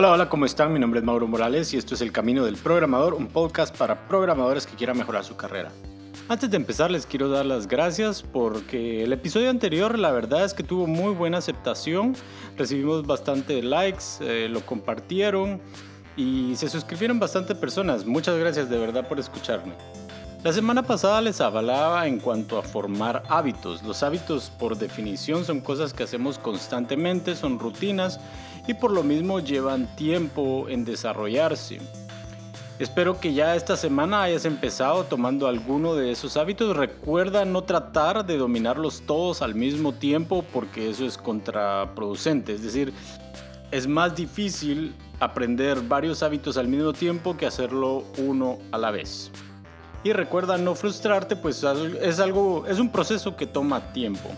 Hola, hola, ¿cómo están? Mi nombre es Mauro Morales y esto es El Camino del Programador, un podcast para programadores que quieran mejorar su carrera. Antes de empezar les quiero dar las gracias porque el episodio anterior la verdad es que tuvo muy buena aceptación, recibimos bastante likes, eh, lo compartieron y se suscribieron bastante personas. Muchas gracias de verdad por escucharme. La semana pasada les hablaba en cuanto a formar hábitos. Los hábitos por definición son cosas que hacemos constantemente, son rutinas y por lo mismo llevan tiempo en desarrollarse. Espero que ya esta semana hayas empezado tomando alguno de esos hábitos. Recuerda no tratar de dominarlos todos al mismo tiempo porque eso es contraproducente. Es decir, es más difícil aprender varios hábitos al mismo tiempo que hacerlo uno a la vez. Y recuerda no frustrarte, pues es algo es un proceso que toma tiempo.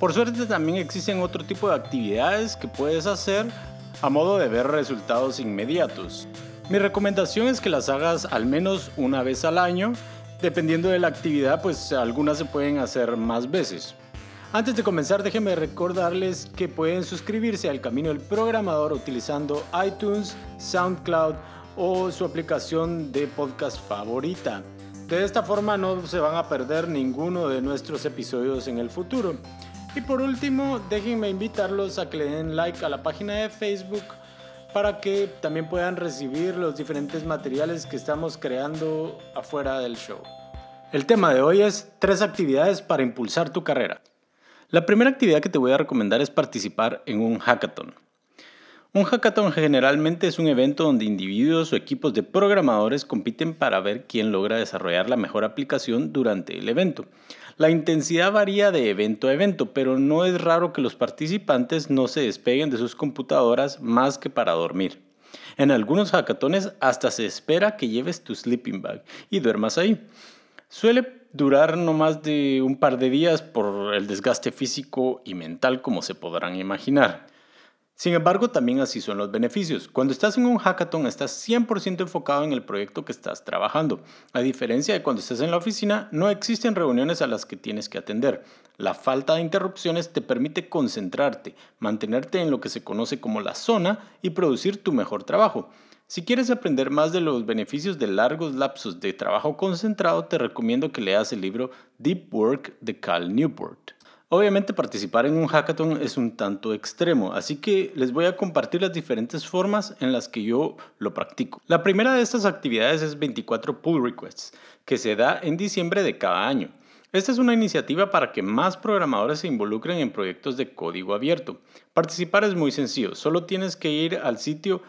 Por suerte también existen otro tipo de actividades que puedes hacer a modo de ver resultados inmediatos. Mi recomendación es que las hagas al menos una vez al año. Dependiendo de la actividad, pues algunas se pueden hacer más veces. Antes de comenzar, déjenme recordarles que pueden suscribirse al Camino del Programador utilizando iTunes, SoundCloud o su aplicación de podcast favorita. De esta forma no se van a perder ninguno de nuestros episodios en el futuro. Y por último, déjenme invitarlos a que le den like a la página de Facebook para que también puedan recibir los diferentes materiales que estamos creando afuera del show. El tema de hoy es tres actividades para impulsar tu carrera. La primera actividad que te voy a recomendar es participar en un hackathon. Un hackathon generalmente es un evento donde individuos o equipos de programadores compiten para ver quién logra desarrollar la mejor aplicación durante el evento. La intensidad varía de evento a evento, pero no es raro que los participantes no se despeguen de sus computadoras más que para dormir. En algunos hackatones hasta se espera que lleves tu sleeping bag y duermas ahí. Suele durar no más de un par de días por el desgaste físico y mental como se podrán imaginar. Sin embargo, también así son los beneficios. Cuando estás en un hackathon, estás 100% enfocado en el proyecto que estás trabajando. A diferencia de cuando estás en la oficina, no existen reuniones a las que tienes que atender. La falta de interrupciones te permite concentrarte, mantenerte en lo que se conoce como la zona y producir tu mejor trabajo. Si quieres aprender más de los beneficios de largos lapsos de trabajo concentrado, te recomiendo que leas el libro Deep Work de Cal Newport. Obviamente participar en un hackathon es un tanto extremo, así que les voy a compartir las diferentes formas en las que yo lo practico. La primera de estas actividades es 24 pull requests, que se da en diciembre de cada año. Esta es una iniciativa para que más programadores se involucren en proyectos de código abierto. Participar es muy sencillo, solo tienes que ir al sitio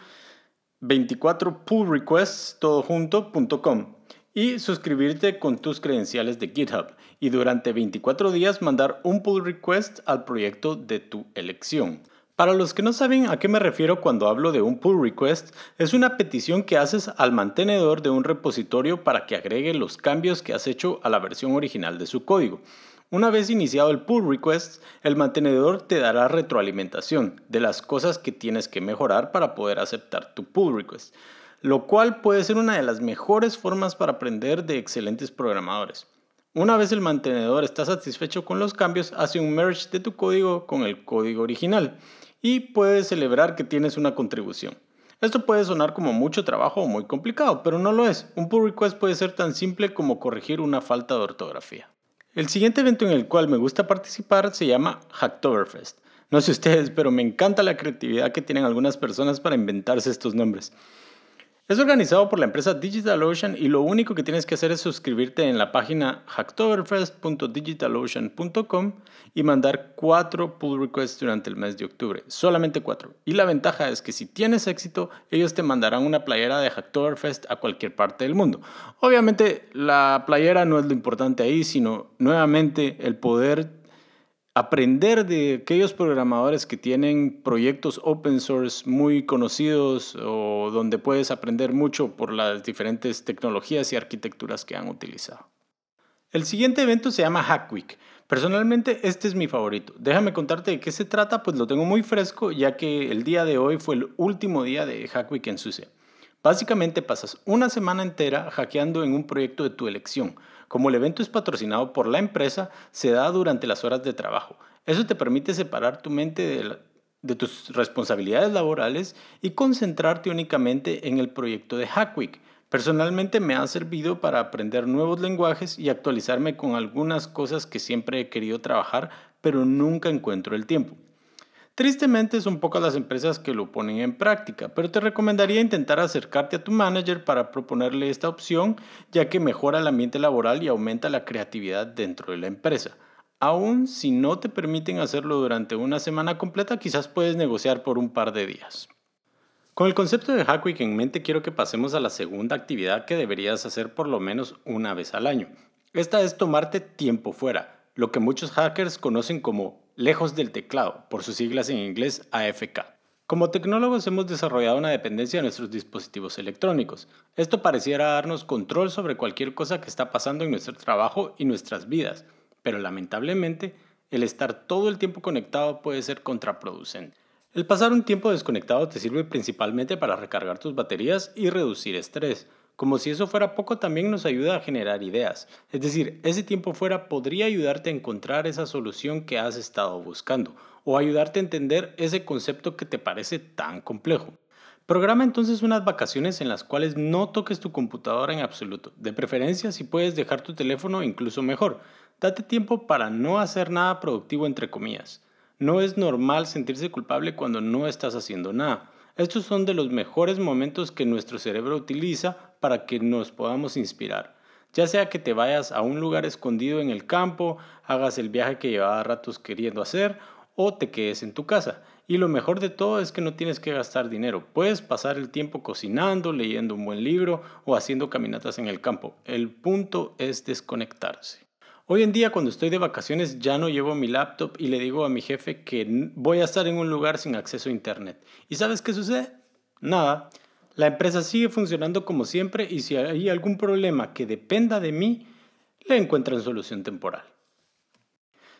24pullrequests.com y suscribirte con tus credenciales de GitHub y durante 24 días mandar un pull request al proyecto de tu elección. Para los que no saben a qué me refiero cuando hablo de un pull request, es una petición que haces al mantenedor de un repositorio para que agregue los cambios que has hecho a la versión original de su código. Una vez iniciado el pull request, el mantenedor te dará retroalimentación de las cosas que tienes que mejorar para poder aceptar tu pull request lo cual puede ser una de las mejores formas para aprender de excelentes programadores. Una vez el mantenedor está satisfecho con los cambios, hace un merge de tu código con el código original y puedes celebrar que tienes una contribución. Esto puede sonar como mucho trabajo o muy complicado, pero no lo es. Un pull request puede ser tan simple como corregir una falta de ortografía. El siguiente evento en el cual me gusta participar se llama Hacktoberfest. No sé ustedes, pero me encanta la creatividad que tienen algunas personas para inventarse estos nombres. Es organizado por la empresa DigitalOcean y lo único que tienes que hacer es suscribirte en la página hacktoberfest.digitalocean.com y mandar cuatro pull requests durante el mes de octubre. Solamente cuatro. Y la ventaja es que si tienes éxito, ellos te mandarán una playera de Hacktoberfest a cualquier parte del mundo. Obviamente la playera no es lo importante ahí, sino nuevamente el poder aprender de aquellos programadores que tienen proyectos open source muy conocidos o donde puedes aprender mucho por las diferentes tecnologías y arquitecturas que han utilizado. El siguiente evento se llama Hack Week. Personalmente este es mi favorito. Déjame contarte de qué se trata, pues lo tengo muy fresco ya que el día de hoy fue el último día de Hack Week en SUSE. Básicamente pasas una semana entera hackeando en un proyecto de tu elección. Como el evento es patrocinado por la empresa, se da durante las horas de trabajo. Eso te permite separar tu mente de tus responsabilidades laborales y concentrarte únicamente en el proyecto de Hackweek. Personalmente me ha servido para aprender nuevos lenguajes y actualizarme con algunas cosas que siempre he querido trabajar, pero nunca encuentro el tiempo. Tristemente son pocas las empresas que lo ponen en práctica, pero te recomendaría intentar acercarte a tu manager para proponerle esta opción, ya que mejora el ambiente laboral y aumenta la creatividad dentro de la empresa. Aún si no te permiten hacerlo durante una semana completa, quizás puedes negociar por un par de días. Con el concepto de Hack Week en mente, quiero que pasemos a la segunda actividad que deberías hacer por lo menos una vez al año. Esta es tomarte tiempo fuera, lo que muchos hackers conocen como lejos del teclado, por sus siglas en inglés AFK. Como tecnólogos hemos desarrollado una dependencia de nuestros dispositivos electrónicos. Esto pareciera darnos control sobre cualquier cosa que está pasando en nuestro trabajo y nuestras vidas, pero lamentablemente el estar todo el tiempo conectado puede ser contraproducente. El pasar un tiempo desconectado te sirve principalmente para recargar tus baterías y reducir estrés. Como si eso fuera poco, también nos ayuda a generar ideas. Es decir, ese tiempo fuera podría ayudarte a encontrar esa solución que has estado buscando o ayudarte a entender ese concepto que te parece tan complejo. Programa entonces unas vacaciones en las cuales no toques tu computadora en absoluto. De preferencia, si puedes dejar tu teléfono, incluso mejor. Date tiempo para no hacer nada productivo entre comillas. No es normal sentirse culpable cuando no estás haciendo nada. Estos son de los mejores momentos que nuestro cerebro utiliza para que nos podamos inspirar. Ya sea que te vayas a un lugar escondido en el campo, hagas el viaje que llevaba ratos queriendo hacer o te quedes en tu casa. Y lo mejor de todo es que no tienes que gastar dinero. Puedes pasar el tiempo cocinando, leyendo un buen libro o haciendo caminatas en el campo. El punto es desconectarse. Hoy en día cuando estoy de vacaciones ya no llevo mi laptop y le digo a mi jefe que voy a estar en un lugar sin acceso a internet. ¿Y sabes qué sucede? Nada. La empresa sigue funcionando como siempre y si hay algún problema que dependa de mí, le encuentran solución temporal.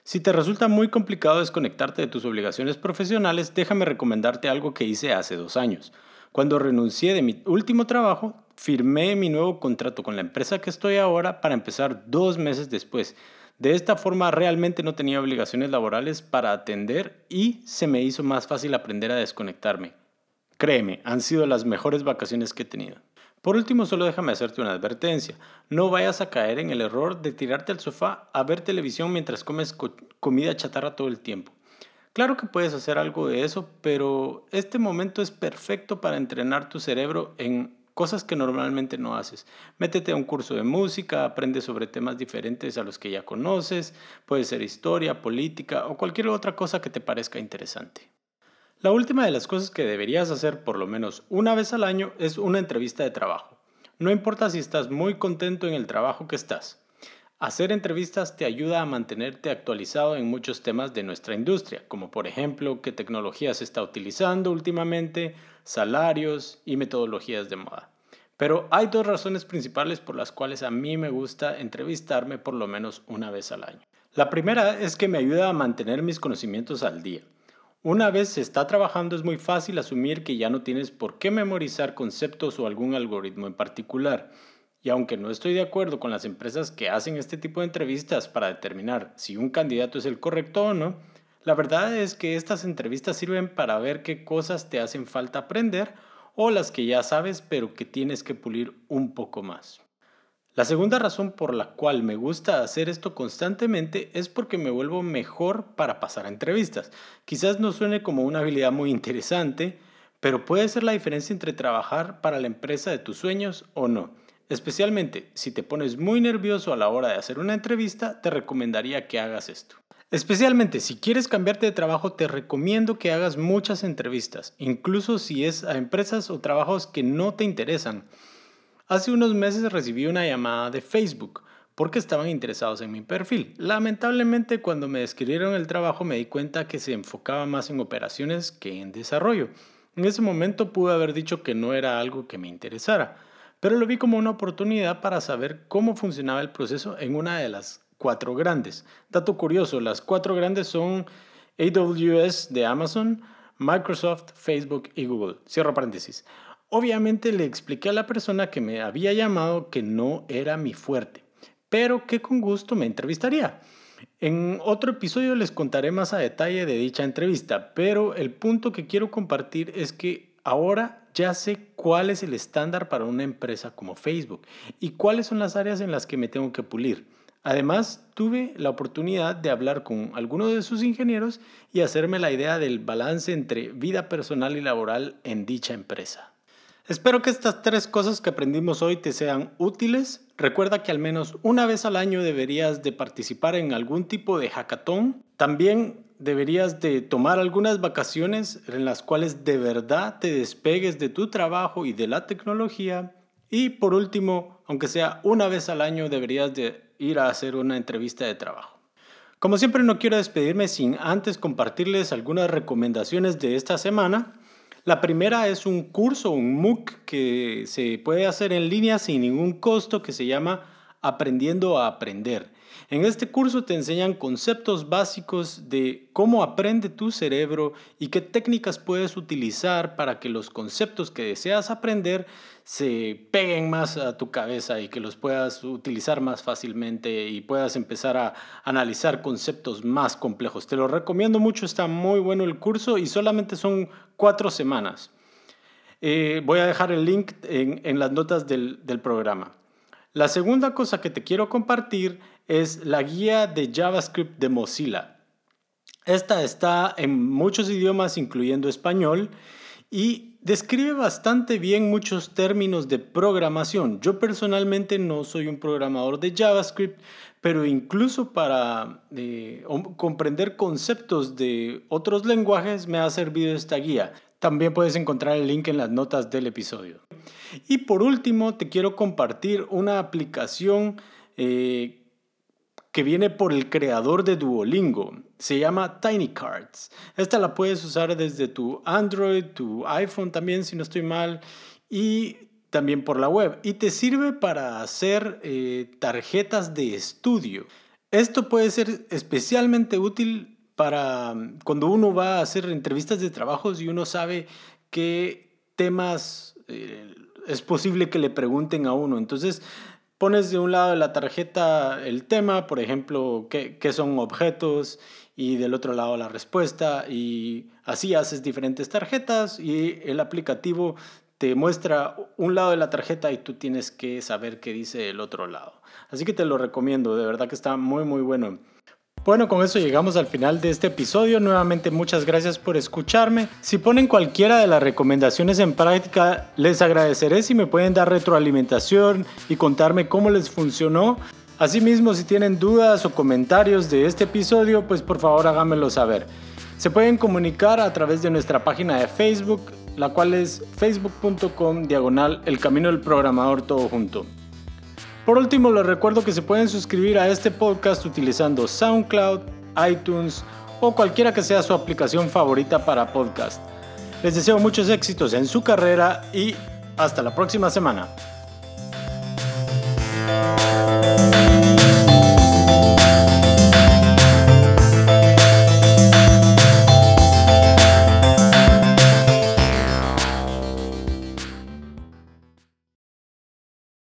Si te resulta muy complicado desconectarte de tus obligaciones profesionales, déjame recomendarte algo que hice hace dos años. Cuando renuncié de mi último trabajo, firmé mi nuevo contrato con la empresa que estoy ahora para empezar dos meses después. De esta forma realmente no tenía obligaciones laborales para atender y se me hizo más fácil aprender a desconectarme. Créeme, han sido las mejores vacaciones que he tenido. Por último, solo déjame hacerte una advertencia. No vayas a caer en el error de tirarte al sofá a ver televisión mientras comes comida chatarra todo el tiempo. Claro que puedes hacer algo de eso, pero este momento es perfecto para entrenar tu cerebro en cosas que normalmente no haces. Métete a un curso de música, aprende sobre temas diferentes a los que ya conoces, puede ser historia, política o cualquier otra cosa que te parezca interesante. La última de las cosas que deberías hacer por lo menos una vez al año es una entrevista de trabajo. No importa si estás muy contento en el trabajo que estás. Hacer entrevistas te ayuda a mantenerte actualizado en muchos temas de nuestra industria, como por ejemplo qué tecnología se está utilizando últimamente, salarios y metodologías de moda. Pero hay dos razones principales por las cuales a mí me gusta entrevistarme por lo menos una vez al año. La primera es que me ayuda a mantener mis conocimientos al día. Una vez se está trabajando es muy fácil asumir que ya no tienes por qué memorizar conceptos o algún algoritmo en particular. Y aunque no estoy de acuerdo con las empresas que hacen este tipo de entrevistas para determinar si un candidato es el correcto o no, la verdad es que estas entrevistas sirven para ver qué cosas te hacen falta aprender o las que ya sabes pero que tienes que pulir un poco más. La segunda razón por la cual me gusta hacer esto constantemente es porque me vuelvo mejor para pasar a entrevistas. Quizás no suene como una habilidad muy interesante, pero puede ser la diferencia entre trabajar para la empresa de tus sueños o no. Especialmente si te pones muy nervioso a la hora de hacer una entrevista, te recomendaría que hagas esto. Especialmente si quieres cambiarte de trabajo, te recomiendo que hagas muchas entrevistas, incluso si es a empresas o trabajos que no te interesan. Hace unos meses recibí una llamada de Facebook porque estaban interesados en mi perfil. Lamentablemente cuando me describieron el trabajo me di cuenta que se enfocaba más en operaciones que en desarrollo. En ese momento pude haber dicho que no era algo que me interesara pero lo vi como una oportunidad para saber cómo funcionaba el proceso en una de las cuatro grandes. Dato curioso, las cuatro grandes son AWS de Amazon, Microsoft, Facebook y Google. Cierro paréntesis. Obviamente le expliqué a la persona que me había llamado que no era mi fuerte, pero que con gusto me entrevistaría. En otro episodio les contaré más a detalle de dicha entrevista, pero el punto que quiero compartir es que ahora ya sé cuál es el estándar para una empresa como Facebook y cuáles son las áreas en las que me tengo que pulir. Además, tuve la oportunidad de hablar con algunos de sus ingenieros y hacerme la idea del balance entre vida personal y laboral en dicha empresa. Espero que estas tres cosas que aprendimos hoy te sean útiles. Recuerda que al menos una vez al año deberías de participar en algún tipo de hackathon. También deberías de tomar algunas vacaciones en las cuales de verdad te despegues de tu trabajo y de la tecnología. Y por último, aunque sea una vez al año, deberías de ir a hacer una entrevista de trabajo. Como siempre no quiero despedirme sin antes compartirles algunas recomendaciones de esta semana. La primera es un curso, un MOOC que se puede hacer en línea sin ningún costo que se llama Aprendiendo a Aprender. En este curso te enseñan conceptos básicos de cómo aprende tu cerebro y qué técnicas puedes utilizar para que los conceptos que deseas aprender se peguen más a tu cabeza y que los puedas utilizar más fácilmente y puedas empezar a analizar conceptos más complejos. Te lo recomiendo mucho, está muy bueno el curso y solamente son cuatro semanas. Eh, voy a dejar el link en, las notas del programa. La segunda cosa que te quiero compartir es la guía de JavaScript de Mozilla. Esta está en muchos idiomas, incluyendo español, y describe bastante bien muchos términos de programación. Yo personalmente no soy un programador de JavaScript, pero incluso para eh, comprender conceptos de otros lenguajes me ha servido esta guía. También puedes encontrar el link en las notas del episodio. Y por último, te quiero compartir una aplicación eh, que viene por el creador de Duolingo. Se llama Tiny Cards. Esta la puedes usar desde tu Android, tu iPhone también, si no estoy mal, y también por la web. Y te sirve para hacer eh, tarjetas de estudio. Esto puede ser especialmente útil para mm, cuando uno va a hacer entrevistas de trabajos y uno sabe qué temas eh, es posible que le pregunten a uno. Entonces, pones de un lado de la tarjeta el tema, por ejemplo, qué, son objetos, y del otro lado la respuesta, y así haces diferentes tarjetas y el aplicativo te muestra un lado de la tarjeta y tú tienes que saber qué dice el otro lado. Así que te lo recomiendo, de verdad que está muy muy bueno. Bueno, con eso llegamos al final de este episodio. Nuevamente muchas gracias por escucharme. Si ponen cualquiera de las recomendaciones en práctica, les agradeceré si me pueden dar retroalimentación y contarme cómo les funcionó. Asimismo, si tienen dudas o comentarios de este episodio, pues por favor háganmelo saber. Se pueden comunicar a través de nuestra página de Facebook, la cual es facebook.com diagonal el camino del programador todo junto. Por último, les recuerdo que se pueden suscribir a este podcast utilizando SoundCloud, iTunes o cualquiera que sea su aplicación favorita para podcast. Les deseo muchos éxitos en su carrera y hasta la próxima semana.